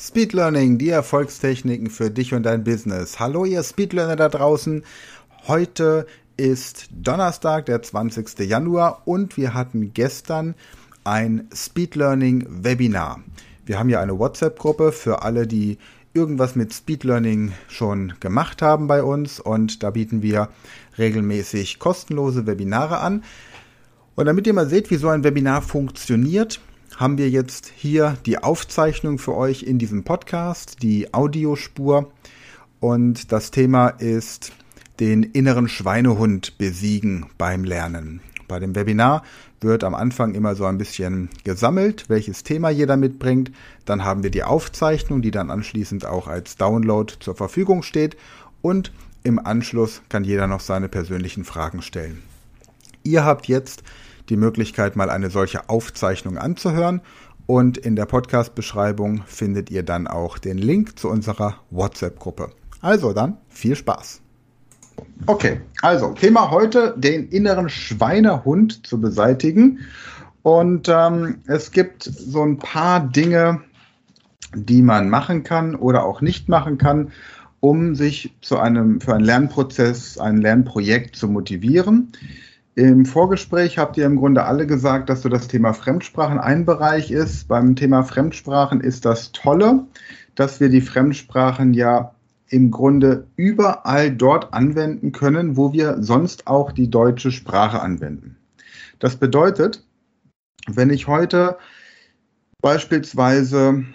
Speed Learning, die Erfolgstechniken für dich und dein Business. Hallo ihr Speedlearner da draußen. Heute ist Donnerstag, der 20. Januar und wir hatten gestern ein Speed Learning Webinar. Wir haben ja eine WhatsApp-Gruppe für alle, die irgendwas mit Speed Learning schon gemacht haben bei uns und da bieten wir regelmäßig kostenlose Webinare an. Und damit ihr mal seht, wie so ein Webinar funktioniert, haben wir jetzt hier die Aufzeichnung für euch in diesem Podcast, die Audiospur. Und das Thema ist den inneren Schweinehund besiegen beim Lernen. Bei dem Webinar wird am Anfang immer so ein bisschen gesammelt, welches Thema jeder mitbringt. Dann haben wir die Aufzeichnung, die dann anschließend auch als Download zur Verfügung steht. Und im Anschluss kann jeder noch seine persönlichen Fragen stellen. Ihr habt jetzt die Möglichkeit, mal eine solche Aufzeichnung anzuhören. Und in der Podcast-Beschreibung findet ihr dann auch den Link zu unserer WhatsApp-Gruppe. Also dann viel Spaß. Okay, also Thema heute, den inneren Schweinehund zu beseitigen. Und ähm, es gibt so ein paar Dinge, die man machen kann oder auch nicht machen kann, um sich zu einem, für einen Lernprozess, ein Lernprojekt zu motivieren. Im Vorgespräch habt ihr im Grunde alle gesagt, dass so das Thema Fremdsprachen ein Bereich ist. Beim Thema Fremdsprachen ist das Tolle, dass wir die Fremdsprachen ja im Grunde überall dort anwenden können, wo wir sonst auch die deutsche Sprache anwenden. Das bedeutet, wenn ich heute beispielsweise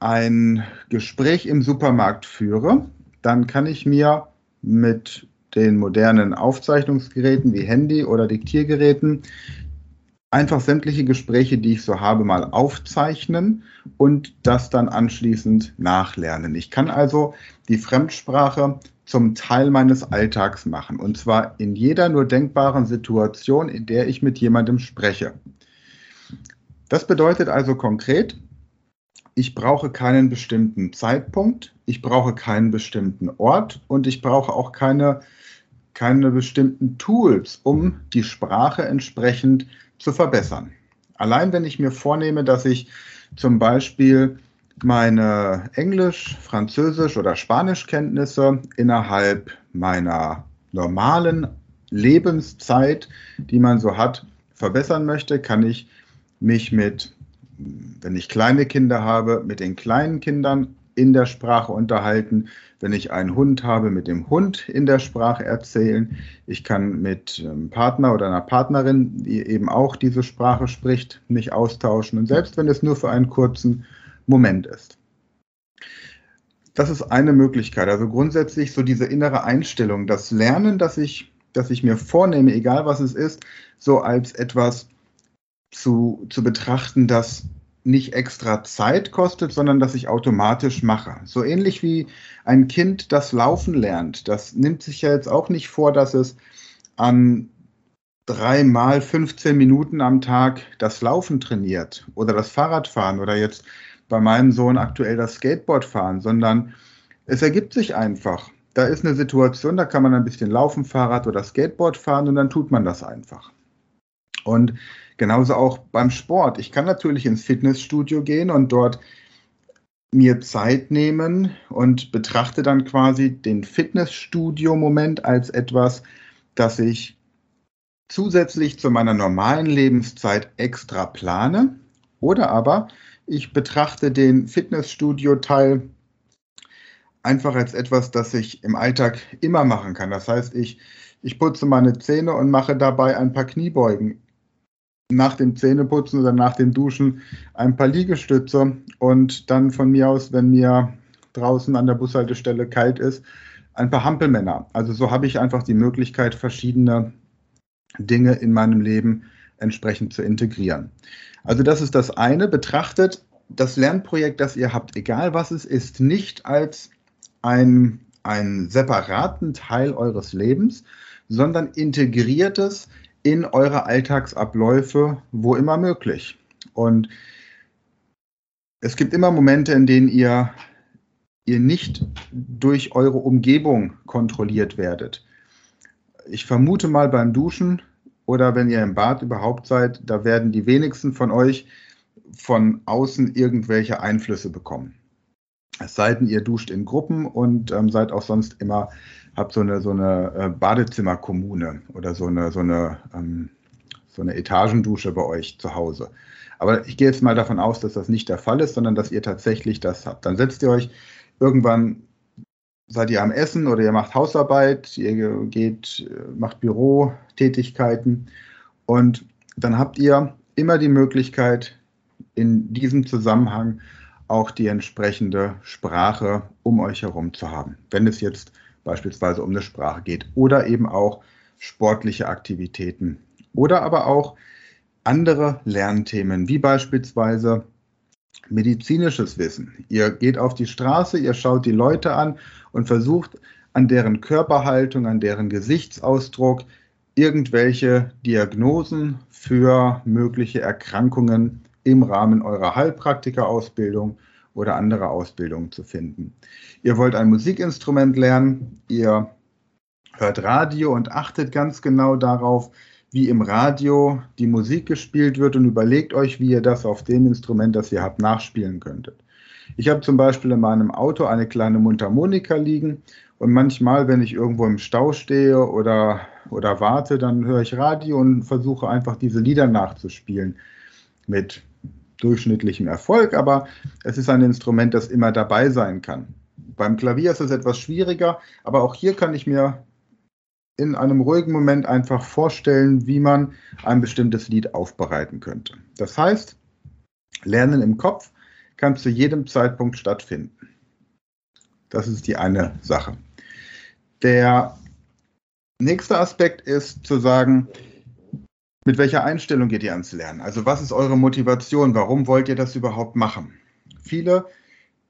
ein Gespräch im Supermarkt führe, dann kann ich mir mit den modernen Aufzeichnungsgeräten wie Handy oder Diktiergeräten einfach sämtliche Gespräche, die ich so habe, mal aufzeichnen und das dann anschließend nachlernen. Ich kann also die Fremdsprache zum Teil meines Alltags machen und zwar in jeder nur denkbaren Situation, in der ich mit jemandem spreche. Das bedeutet also konkret, ich brauche keinen bestimmten Zeitpunkt, ich brauche keinen bestimmten Ort und ich brauche auch keine keine bestimmten Tools, um die Sprache entsprechend zu verbessern. Allein wenn ich mir vornehme, dass ich zum Beispiel meine Englisch, Französisch oder Spanischkenntnisse innerhalb meiner normalen Lebenszeit, die man so hat, verbessern möchte, kann ich mich mit, wenn ich kleine Kinder habe, mit den kleinen Kindern in der Sprache unterhalten. Wenn ich einen Hund habe, mit dem Hund in der Sprache erzählen. Ich kann mit einem Partner oder einer Partnerin, die eben auch diese Sprache spricht, mich austauschen. Und selbst wenn es nur für einen kurzen Moment ist. Das ist eine Möglichkeit. Also grundsätzlich so diese innere Einstellung, das Lernen, das ich, das ich mir vornehme, egal was es ist, so als etwas zu, zu betrachten, das nicht extra Zeit kostet, sondern dass ich automatisch mache. So ähnlich wie ein Kind das Laufen lernt. Das nimmt sich ja jetzt auch nicht vor, dass es an dreimal 15 Minuten am Tag das Laufen trainiert oder das Fahrradfahren oder jetzt bei meinem Sohn aktuell das Skateboard fahren, sondern es ergibt sich einfach. Da ist eine Situation, da kann man ein bisschen laufen, Fahrrad oder Skateboard fahren und dann tut man das einfach. Und genauso auch beim Sport. Ich kann natürlich ins Fitnessstudio gehen und dort mir Zeit nehmen und betrachte dann quasi den Fitnessstudio-Moment als etwas, das ich zusätzlich zu meiner normalen Lebenszeit extra plane. Oder aber ich betrachte den Fitnessstudio-Teil einfach als etwas, das ich im Alltag immer machen kann. Das heißt, ich, ich putze meine Zähne und mache dabei ein paar Kniebeugen nach dem Zähneputzen oder nach dem Duschen ein paar Liegestütze und dann von mir aus, wenn mir draußen an der Bushaltestelle kalt ist, ein paar Hampelmänner. Also so habe ich einfach die Möglichkeit, verschiedene Dinge in meinem Leben entsprechend zu integrieren. Also das ist das eine. Betrachtet das Lernprojekt, das ihr habt, egal was es ist, nicht als ein, einen separaten Teil eures Lebens, sondern integriert es in eure Alltagsabläufe, wo immer möglich. Und es gibt immer Momente, in denen ihr, ihr nicht durch eure Umgebung kontrolliert werdet. Ich vermute mal beim Duschen oder wenn ihr im Bad überhaupt seid, da werden die wenigsten von euch von außen irgendwelche Einflüsse bekommen. Es sei denn, ihr duscht in Gruppen und ähm, seid auch sonst immer, habt so eine, so eine äh, Badezimmerkommune oder so eine, so eine, ähm, so eine Etagendusche bei euch zu Hause. Aber ich gehe jetzt mal davon aus, dass das nicht der Fall ist, sondern dass ihr tatsächlich das habt. Dann setzt ihr euch irgendwann, seid ihr am Essen oder ihr macht Hausarbeit, ihr geht, macht Bürotätigkeiten und dann habt ihr immer die Möglichkeit, in diesem Zusammenhang auch die entsprechende Sprache um euch herum zu haben. Wenn es jetzt beispielsweise um eine Sprache geht oder eben auch sportliche Aktivitäten oder aber auch andere Lernthemen, wie beispielsweise medizinisches Wissen. Ihr geht auf die Straße, ihr schaut die Leute an und versucht an deren Körperhaltung, an deren Gesichtsausdruck irgendwelche Diagnosen für mögliche Erkrankungen im Rahmen eurer Heilpraktikerausbildung oder anderer Ausbildungen zu finden. Ihr wollt ein Musikinstrument lernen, ihr hört Radio und achtet ganz genau darauf, wie im Radio die Musik gespielt wird und überlegt euch, wie ihr das auf dem Instrument, das ihr habt, nachspielen könntet. Ich habe zum Beispiel in meinem Auto eine kleine Mundharmonika liegen und manchmal, wenn ich irgendwo im Stau stehe oder, oder warte, dann höre ich Radio und versuche einfach diese Lieder nachzuspielen. Mit durchschnittlichem Erfolg, aber es ist ein Instrument, das immer dabei sein kann. Beim Klavier ist es etwas schwieriger, aber auch hier kann ich mir in einem ruhigen Moment einfach vorstellen, wie man ein bestimmtes Lied aufbereiten könnte. Das heißt, Lernen im Kopf kann zu jedem Zeitpunkt stattfinden. Das ist die eine Sache. Der nächste Aspekt ist zu sagen, mit welcher Einstellung geht ihr ans Lernen? Also was ist eure Motivation? Warum wollt ihr das überhaupt machen? Viele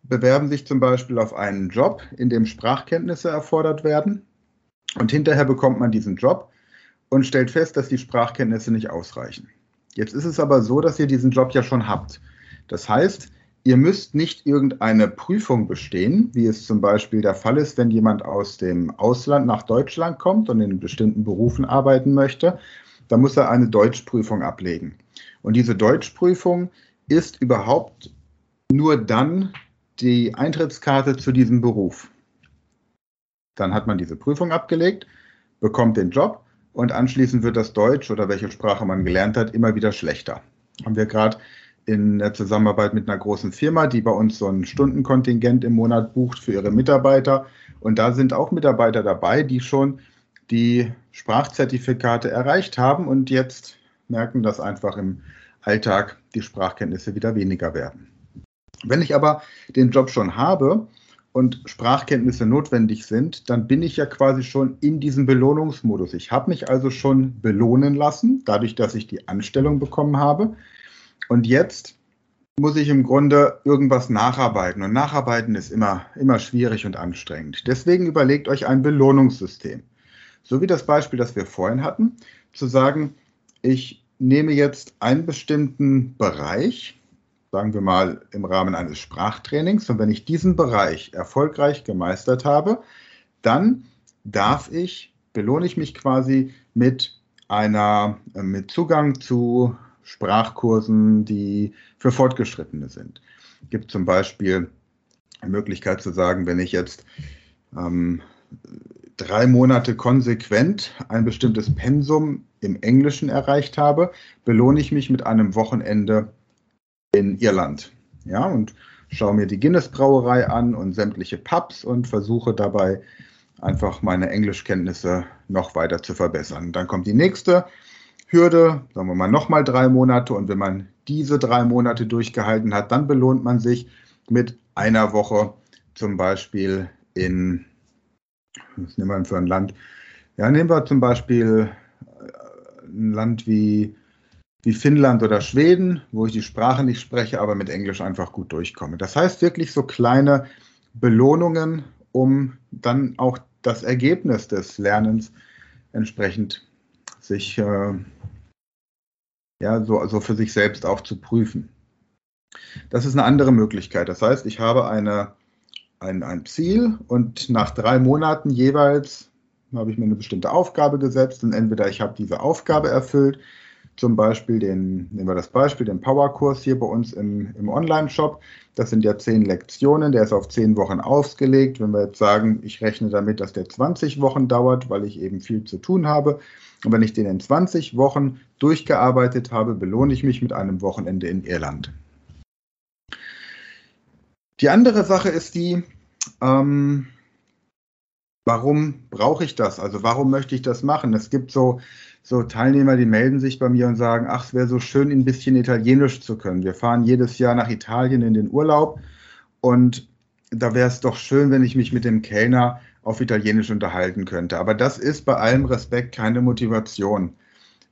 bewerben sich zum Beispiel auf einen Job, in dem Sprachkenntnisse erfordert werden. Und hinterher bekommt man diesen Job und stellt fest, dass die Sprachkenntnisse nicht ausreichen. Jetzt ist es aber so, dass ihr diesen Job ja schon habt. Das heißt, ihr müsst nicht irgendeine Prüfung bestehen, wie es zum Beispiel der Fall ist, wenn jemand aus dem Ausland nach Deutschland kommt und in bestimmten Berufen arbeiten möchte. Da muss er eine Deutschprüfung ablegen. Und diese Deutschprüfung ist überhaupt nur dann die Eintrittskarte zu diesem Beruf. Dann hat man diese Prüfung abgelegt, bekommt den Job und anschließend wird das Deutsch oder welche Sprache man gelernt hat immer wieder schlechter. Haben wir gerade in der Zusammenarbeit mit einer großen Firma, die bei uns so ein Stundenkontingent im Monat bucht für ihre Mitarbeiter. Und da sind auch Mitarbeiter dabei, die schon die Sprachzertifikate erreicht haben und jetzt merken, dass einfach im Alltag die Sprachkenntnisse wieder weniger werden. Wenn ich aber den Job schon habe und Sprachkenntnisse notwendig sind, dann bin ich ja quasi schon in diesem Belohnungsmodus. Ich habe mich also schon belohnen lassen, dadurch, dass ich die Anstellung bekommen habe. Und jetzt muss ich im Grunde irgendwas nacharbeiten. Und nacharbeiten ist immer, immer schwierig und anstrengend. Deswegen überlegt euch ein Belohnungssystem. So wie das Beispiel, das wir vorhin hatten, zu sagen, ich nehme jetzt einen bestimmten Bereich, sagen wir mal im Rahmen eines Sprachtrainings. Und wenn ich diesen Bereich erfolgreich gemeistert habe, dann darf ich, belohne ich mich quasi mit einer, äh, mit Zugang zu Sprachkursen, die für Fortgeschrittene sind. Es gibt zum Beispiel die Möglichkeit zu sagen, wenn ich jetzt ähm, drei Monate konsequent ein bestimmtes Pensum im Englischen erreicht habe, belohne ich mich mit einem Wochenende in Irland. Ja, und schaue mir die Guinness Brauerei an und sämtliche Pubs und versuche dabei einfach meine Englischkenntnisse noch weiter zu verbessern. Dann kommt die nächste Hürde, sagen wir mal nochmal drei Monate und wenn man diese drei Monate durchgehalten hat, dann belohnt man sich mit einer Woche zum Beispiel in, was nehmen wir für ein Land? Ja, nehmen wir zum Beispiel äh, ein Land wie wie Finnland oder Schweden, wo ich die Sprache nicht spreche, aber mit Englisch einfach gut durchkomme. Das heißt wirklich so kleine Belohnungen, um dann auch das Ergebnis des Lernens entsprechend sich äh, ja so also für sich selbst auch zu prüfen. Das ist eine andere Möglichkeit. Das heißt, ich habe eine, ein, ein Ziel und nach drei Monaten jeweils habe ich mir eine bestimmte Aufgabe gesetzt und entweder ich habe diese Aufgabe erfüllt, zum Beispiel den, nehmen wir das Beispiel, den Powerkurs hier bei uns im, im Online-Shop. Das sind ja zehn Lektionen, der ist auf zehn Wochen ausgelegt. Wenn wir jetzt sagen, ich rechne damit, dass der 20 Wochen dauert, weil ich eben viel zu tun habe. Und wenn ich den in 20 Wochen durchgearbeitet habe, belohne ich mich mit einem Wochenende in Irland. Die andere Sache ist die, ähm, warum brauche ich das? Also warum möchte ich das machen? Es gibt so, so Teilnehmer, die melden sich bei mir und sagen, ach, es wäre so schön, ein bisschen Italienisch zu können. Wir fahren jedes Jahr nach Italien in den Urlaub und da wäre es doch schön, wenn ich mich mit dem Kellner auf Italienisch unterhalten könnte. Aber das ist bei allem Respekt keine Motivation.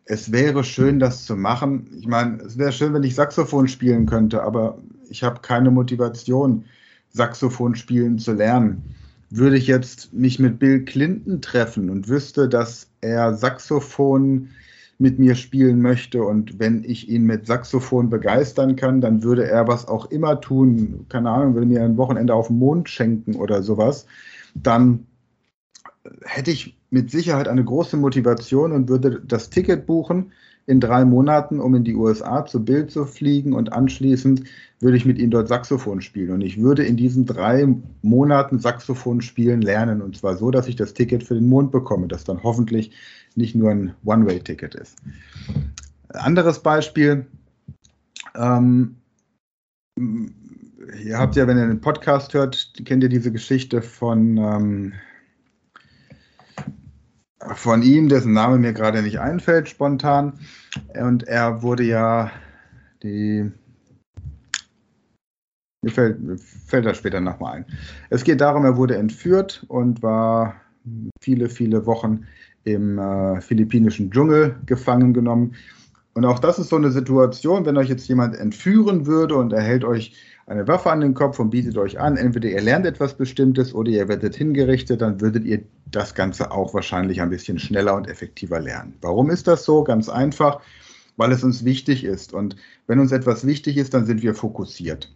Es wäre schön, das zu machen. Ich meine, es wäre schön, wenn ich Saxophon spielen könnte, aber ich habe keine Motivation, Saxophon spielen zu lernen. Würde ich jetzt mich mit Bill Clinton treffen und wüsste, dass er Saxophon mit mir spielen möchte und wenn ich ihn mit Saxophon begeistern kann, dann würde er was auch immer tun, keine Ahnung, würde mir ein Wochenende auf dem Mond schenken oder sowas, dann hätte ich mit Sicherheit eine große Motivation und würde das Ticket buchen in drei Monaten, um in die USA zu Bild zu fliegen und anschließend würde ich mit ihm dort Saxophon spielen. Und ich würde in diesen drei Monaten Saxophon spielen lernen. Und zwar so, dass ich das Ticket für den Mond bekomme, das dann hoffentlich nicht nur ein One-Way-Ticket ist. Anderes Beispiel. Ähm, ihr habt ja, wenn ihr den Podcast hört, kennt ihr diese Geschichte von, ähm, von ihm, dessen Name mir gerade nicht einfällt, spontan. Und er wurde ja die mir fällt, mir fällt das später nochmal ein. Es geht darum, er wurde entführt und war viele, viele Wochen im äh, philippinischen Dschungel gefangen genommen. Und auch das ist so eine Situation, wenn euch jetzt jemand entführen würde und er hält euch eine Waffe an den Kopf und bietet euch an, entweder ihr lernt etwas Bestimmtes oder ihr werdet hingerichtet, dann würdet ihr das Ganze auch wahrscheinlich ein bisschen schneller und effektiver lernen. Warum ist das so? Ganz einfach, weil es uns wichtig ist. Und wenn uns etwas wichtig ist, dann sind wir fokussiert.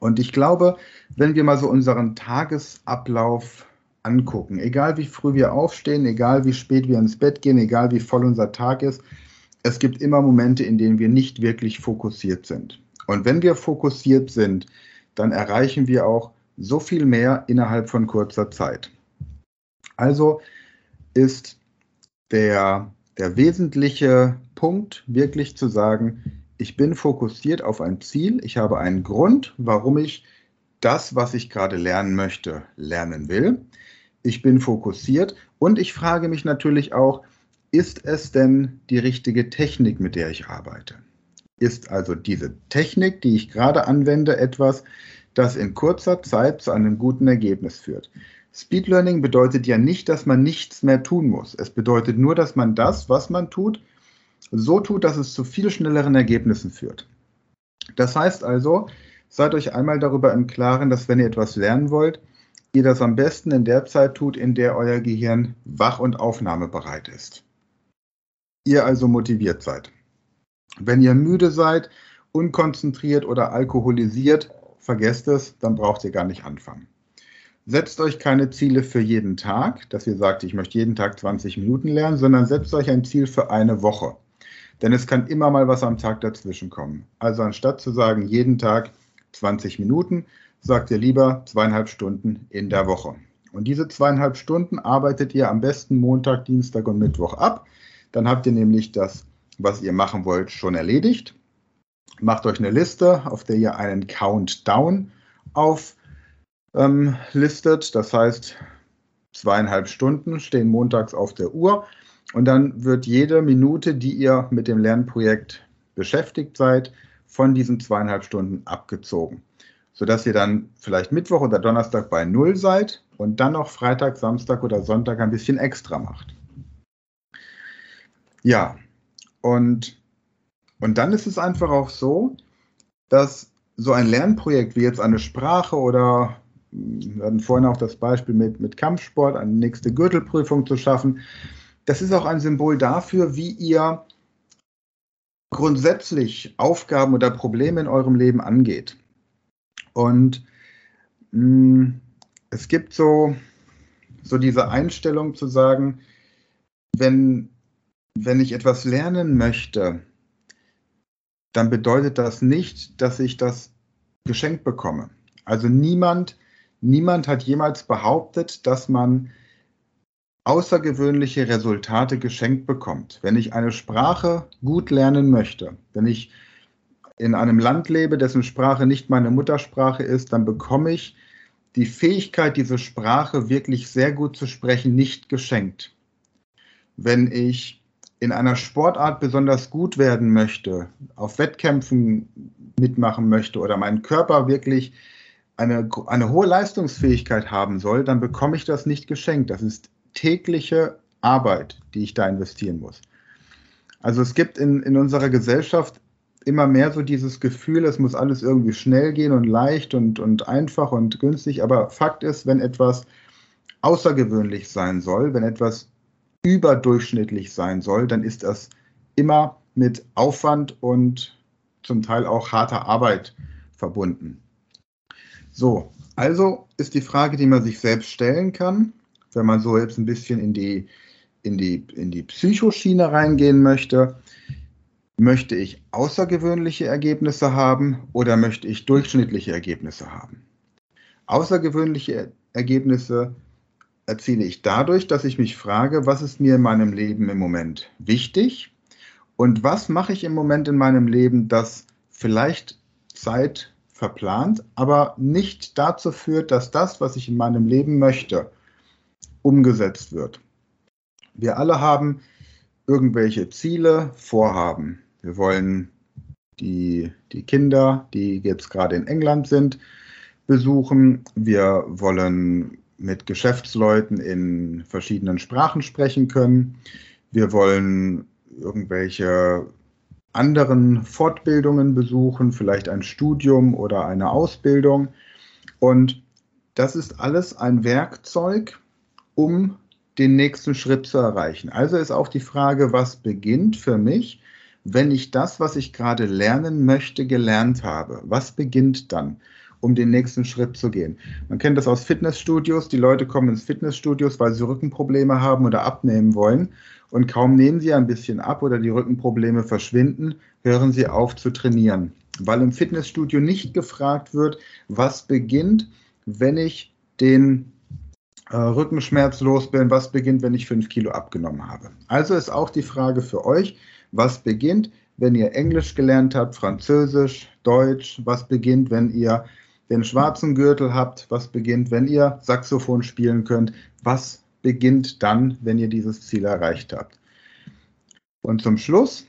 Und ich glaube, wenn wir mal so unseren Tagesablauf angucken, egal wie früh wir aufstehen, egal wie spät wir ins Bett gehen, egal wie voll unser Tag ist, es gibt immer Momente, in denen wir nicht wirklich fokussiert sind. Und wenn wir fokussiert sind, dann erreichen wir auch so viel mehr innerhalb von kurzer Zeit. Also ist der, der wesentliche Punkt wirklich zu sagen, ich bin fokussiert auf ein Ziel, ich habe einen Grund, warum ich das, was ich gerade lernen möchte, lernen will. Ich bin fokussiert und ich frage mich natürlich auch, ist es denn die richtige Technik, mit der ich arbeite? Ist also diese Technik, die ich gerade anwende, etwas, das in kurzer Zeit zu einem guten Ergebnis führt? Speed Learning bedeutet ja nicht, dass man nichts mehr tun muss. Es bedeutet nur, dass man das, was man tut, so tut, dass es zu viel schnelleren Ergebnissen führt. Das heißt also, seid euch einmal darüber im Klaren, dass wenn ihr etwas lernen wollt, ihr das am besten in der Zeit tut, in der euer Gehirn wach und aufnahmebereit ist. Ihr also motiviert seid. Wenn ihr müde seid, unkonzentriert oder alkoholisiert, vergesst es, dann braucht ihr gar nicht anfangen. Setzt euch keine Ziele für jeden Tag, dass ihr sagt, ich möchte jeden Tag 20 Minuten lernen, sondern setzt euch ein Ziel für eine Woche. Denn es kann immer mal was am Tag dazwischen kommen. Also anstatt zu sagen, jeden Tag 20 Minuten, sagt ihr lieber zweieinhalb Stunden in der Woche. Und diese zweieinhalb Stunden arbeitet ihr am besten Montag, Dienstag und Mittwoch ab. Dann habt ihr nämlich das, was ihr machen wollt, schon erledigt. Macht euch eine Liste, auf der ihr einen Countdown auflistet. Ähm, das heißt, zweieinhalb Stunden stehen montags auf der Uhr. Und dann wird jede Minute, die ihr mit dem Lernprojekt beschäftigt seid, von diesen zweieinhalb Stunden abgezogen. Sodass ihr dann vielleicht Mittwoch oder Donnerstag bei Null seid und dann noch Freitag, Samstag oder Sonntag ein bisschen extra macht. Ja, und, und dann ist es einfach auch so, dass so ein Lernprojekt wie jetzt eine Sprache oder wir hatten vorhin auch das Beispiel mit, mit Kampfsport, eine nächste Gürtelprüfung zu schaffen, das ist auch ein Symbol dafür, wie ihr grundsätzlich Aufgaben oder Probleme in eurem Leben angeht. Und mh, mm, es gibt so, so diese Einstellung zu sagen, wenn, wenn ich etwas lernen möchte, dann bedeutet das nicht, dass ich das geschenkt bekomme. Also niemand, niemand hat jemals behauptet, dass man außergewöhnliche Resultate geschenkt bekommt. Wenn ich eine Sprache gut lernen möchte, wenn ich in einem Land lebe, dessen Sprache nicht meine Muttersprache ist, dann bekomme ich die Fähigkeit, diese Sprache wirklich sehr gut zu sprechen, nicht geschenkt. Wenn ich in einer Sportart besonders gut werden möchte, auf Wettkämpfen mitmachen möchte oder meinen Körper wirklich eine, eine hohe Leistungsfähigkeit haben soll, dann bekomme ich das nicht geschenkt. Das ist tägliche Arbeit, die ich da investieren muss. Also es gibt in, in unserer Gesellschaft immer mehr so dieses Gefühl, es muss alles irgendwie schnell gehen und leicht und, und einfach und günstig. Aber Fakt ist, wenn etwas außergewöhnlich sein soll, wenn etwas überdurchschnittlich sein soll, dann ist das immer mit Aufwand und zum Teil auch harter Arbeit verbunden. So, also ist die Frage, die man sich selbst stellen kann, wenn man so jetzt ein bisschen in die, in die, in die Psychoschiene reingehen möchte, möchte ich außergewöhnliche Ergebnisse haben oder möchte ich durchschnittliche Ergebnisse haben? Außergewöhnliche Ergebnisse erziele ich dadurch, dass ich mich frage, was ist mir in meinem Leben im Moment wichtig und was mache ich im Moment in meinem Leben, das vielleicht Zeit verplant, aber nicht dazu führt, dass das, was ich in meinem Leben möchte, umgesetzt wird. Wir alle haben irgendwelche Ziele, Vorhaben. Wir wollen die, die Kinder, die jetzt gerade in England sind, besuchen. Wir wollen mit Geschäftsleuten in verschiedenen Sprachen sprechen können. Wir wollen irgendwelche anderen Fortbildungen besuchen, vielleicht ein Studium oder eine Ausbildung. Und das ist alles ein Werkzeug, um den nächsten Schritt zu erreichen. Also ist auch die Frage, was beginnt für mich, wenn ich das, was ich gerade lernen möchte, gelernt habe? Was beginnt dann? Um den nächsten Schritt zu gehen. Man kennt das aus Fitnessstudios. Die Leute kommen ins Fitnessstudios, weil sie Rückenprobleme haben oder abnehmen wollen. Und kaum nehmen sie ein bisschen ab oder die Rückenprobleme verschwinden, hören sie auf zu trainieren. Weil im Fitnessstudio nicht gefragt wird, was beginnt, wenn ich den äh, Rückenschmerz los bin, was beginnt, wenn ich fünf Kilo abgenommen habe. Also ist auch die Frage für euch, was beginnt, wenn ihr Englisch gelernt habt, Französisch, Deutsch, was beginnt, wenn ihr den schwarzen Gürtel habt, was beginnt, wenn ihr Saxophon spielen könnt, was beginnt dann, wenn ihr dieses Ziel erreicht habt. Und zum Schluss,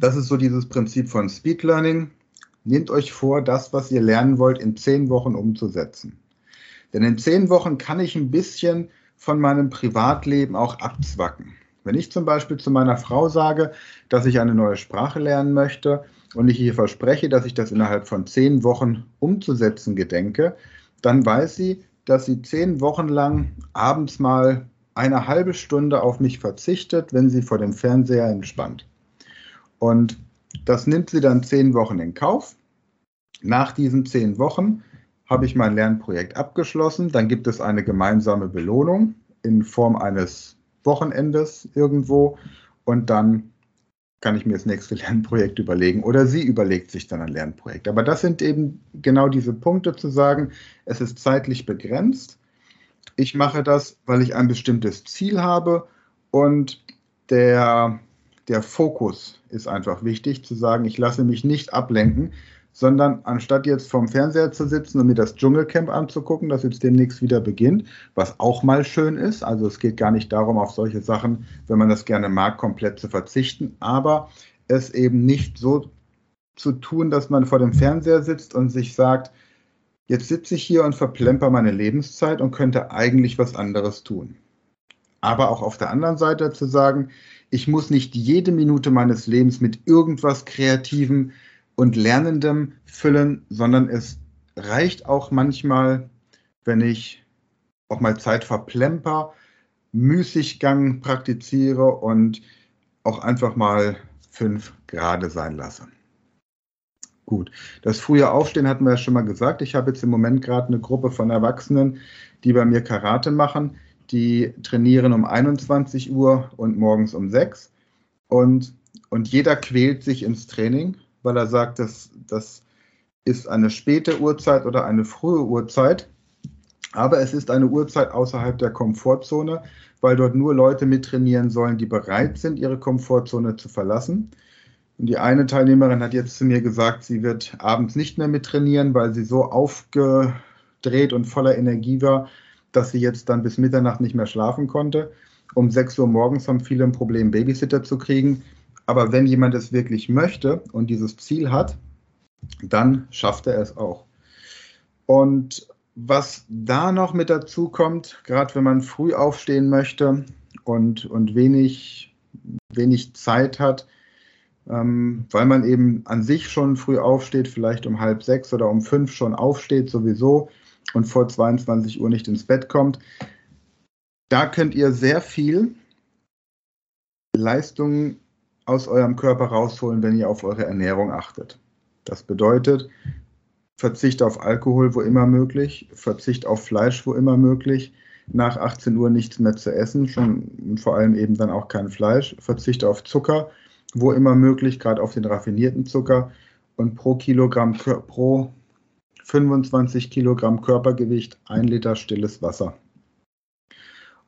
das ist so dieses Prinzip von Speed Learning, nehmt euch vor, das, was ihr lernen wollt, in zehn Wochen umzusetzen. Denn in zehn Wochen kann ich ein bisschen von meinem Privatleben auch abzwacken. Wenn ich zum Beispiel zu meiner Frau sage, dass ich eine neue Sprache lernen möchte, und ich ihr verspreche, dass ich das innerhalb von zehn Wochen umzusetzen gedenke, dann weiß sie, dass sie zehn Wochen lang abends mal eine halbe Stunde auf mich verzichtet, wenn sie vor dem Fernseher entspannt. Und das nimmt sie dann zehn Wochen in Kauf. Nach diesen zehn Wochen habe ich mein Lernprojekt abgeschlossen. Dann gibt es eine gemeinsame Belohnung in Form eines Wochenendes irgendwo. Und dann kann ich mir das nächste Lernprojekt überlegen oder sie überlegt sich dann ein Lernprojekt. Aber das sind eben genau diese Punkte zu sagen, es ist zeitlich begrenzt. Ich mache das, weil ich ein bestimmtes Ziel habe und der, der Fokus ist einfach wichtig, zu sagen, ich lasse mich nicht ablenken, sondern anstatt jetzt vorm Fernseher zu sitzen und mir das Dschungelcamp anzugucken, das jetzt demnächst wieder beginnt, was auch mal schön ist, also es geht gar nicht darum, auf solche Sachen, wenn man das gerne mag, komplett zu verzichten, aber es eben nicht so zu tun, dass man vor dem Fernseher sitzt und sich sagt, jetzt sitze ich hier und verplemper meine Lebenszeit und könnte eigentlich was anderes tun. Aber auch auf der anderen Seite zu sagen, ich muss nicht jede Minute meines Lebens mit irgendwas Kreativem und Lernendem füllen, sondern es reicht auch manchmal, wenn ich auch mal Zeit verplemper, Müßiggang praktiziere und auch einfach mal fünf Grade sein lasse. Gut, das frühe Aufstehen hatten wir ja schon mal gesagt. Ich habe jetzt im Moment gerade eine Gruppe von Erwachsenen, die bei mir Karate machen. die trainieren um 21 Uhr und morgens um 6 und, und jeder quält sich ins Training, weil er sagt, das, das ist eine späte Uhrzeit oder eine frühe Uhrzeit. Aber es ist eine Uhrzeit außerhalb der Komfortzone, weil dort nur Leute mittrainieren sollen, die bereit sind, ihre Komfortzone zu verlassen. Und die eine Teilnehmerin hat jetzt zu mir gesagt, sie wird abends nicht mehr mittrainieren, weil sie so aufgedreht und voller Energie war, dass sie jetzt dann bis Mitternacht nicht mehr schlafen konnte. Um 6 Uhr morgens haben viele ein Problem, Babysitter zu kriegen. Aber wenn jemand es wirklich möchte und dieses Ziel hat, dann schafft er es auch. Und was da noch mit dazu kommt, gerade wenn man früh aufstehen möchte und, und wenig, wenig Zeit hat, ähm, weil man eben an sich schon früh aufsteht, vielleicht um halb sechs oder um fünf schon aufsteht sowieso und vor 22 Uhr nicht ins Bett kommt. Da könnt ihr sehr viel Leistung aus eurem Körper rausholen, wenn ihr auf eure Ernährung achtet. Das bedeutet, Verzicht auf Alkohol, wo immer möglich, Verzicht auf Fleisch, wo immer möglich, nach 18 Uhr nichts mehr zu essen, schon vor allem eben dann auch kein Fleisch, Verzicht auf Zucker, wo immer möglich, gerade auf den raffinierten Zucker und pro Kilogramm pro 25 Kilogramm Körpergewicht ein Liter stilles Wasser.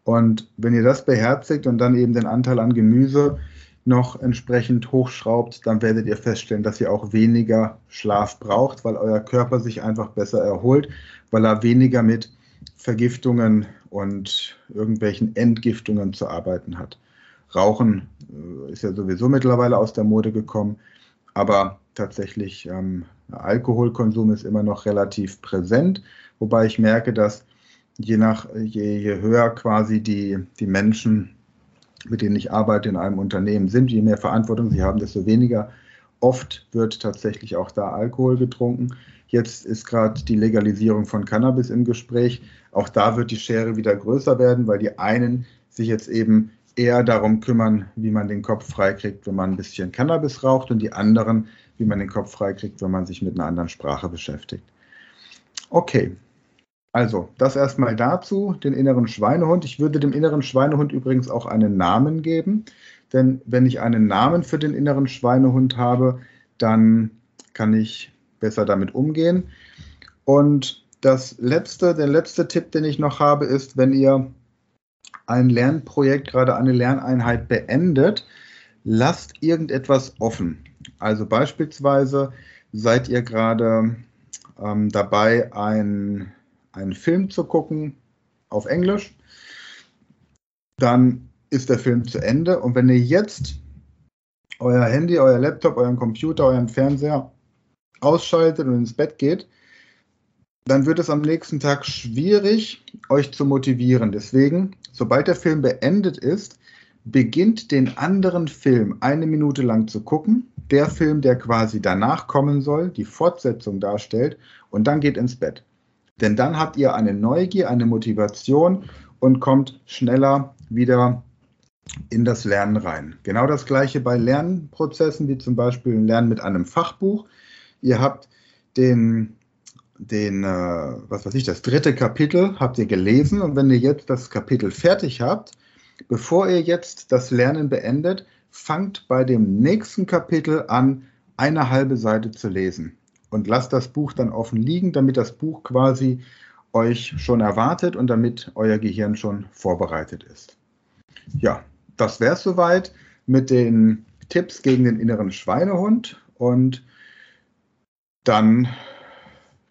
Und wenn ihr das beherzigt und dann eben den Anteil an Gemüse noch entsprechend hochschraubt, dann werdet ihr feststellen, dass ihr auch weniger Schlaf braucht, weil euer Körper sich einfach besser erholt, weil er weniger mit Vergiftungen und irgendwelchen Entgiftungen zu arbeiten hat. Rauchen äh, ist ja sowieso mittlerweile aus der Mode gekommen, aber tatsächlich ähm, Alkoholkonsum ist immer noch relativ präsent, wobei ich merke, dass je nach je, je höher quasi die, die Menschen, mit denen ich arbeite in einem Unternehmen sind, je mehr Verantwortung sie haben, desto weniger oft wird tatsächlich auch da Alkohol getrunken. Jetzt ist gerade die Legalisierung von Cannabis im Gespräch. Auch da wird die Schere wieder größer werden, weil die einen sich jetzt eben eher darum kümmern, wie man den Kopf freikriegt, wenn man ein bisschen Cannabis raucht und die anderen, wie man den Kopf freikriegt, wenn man sich mit einer anderen Sprache beschäftigt. Okay, also das erstmal dazu, den inneren Schweinehund. Ich würde dem inneren Schweinehund übrigens auch einen Namen geben, denn wenn ich einen Namen für den inneren Schweinehund habe, dann kann ich besser damit umgehen. Und das letzte, der letzte Tipp, den ich noch habe, ist, wenn ihr ein Lernprojekt, gerade eine Lerneinheit beendet, lasst irgendetwas offen. Also beispielsweise seid ihr gerade ähm, dabei, ein, einen Film zu gucken auf Englisch. Dann ist der Film zu Ende. Und wenn ihr jetzt euer Handy, euer Laptop, euren Computer, euren Fernseher ausschaltet und ins Bett geht, dann wird es am nächsten Tag schwierig, euch zu motivieren. Deswegen, sobald der Film beendet ist, beginnt den anderen Film eine Minute lang zu gucken. Der Film, der quasi danach kommen soll, die Fortsetzung darstellt, und dann geht ins Bett. Denn dann habt ihr eine Neugier, eine Motivation und kommt schneller wieder in das Lernen rein. Genau das gleiche bei Lernprozessen, wie zum Beispiel Lernen mit einem Fachbuch. Ihr habt den den, äh, was weiß ich, das dritte Kapitel habt ihr gelesen und wenn ihr jetzt das Kapitel fertig habt, bevor ihr jetzt das Lernen beendet, fangt bei dem nächsten Kapitel an, eine halbe Seite zu lesen und lasst das Buch dann offen liegen, damit das Buch quasi euch schon erwartet und damit euer Gehirn schon vorbereitet ist. Ja, das wäre es soweit mit den Tipps gegen den inneren Schweinehund und dann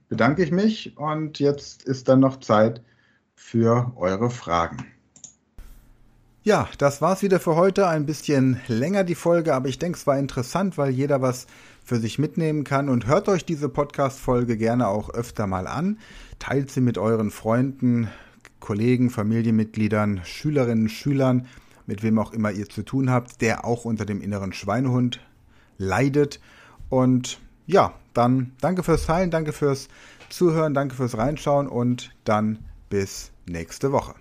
bedanke ich mich und jetzt ist dann noch Zeit für eure Fragen. Ja, das war's wieder für heute. Ein bisschen länger die Folge, aber ich denke, es war interessant, weil jeder was für sich mitnehmen kann. Und hört euch diese Podcast-Folge gerne auch öfter mal an. Teilt sie mit euren Freunden, Kollegen, Familienmitgliedern, Schülerinnen, Schülern, mit wem auch immer ihr zu tun habt, der auch unter dem inneren Schweinehund leidet. Und ja, dann danke fürs Teilen, danke fürs Zuhören, danke fürs Reinschauen und dann bis nächste Woche.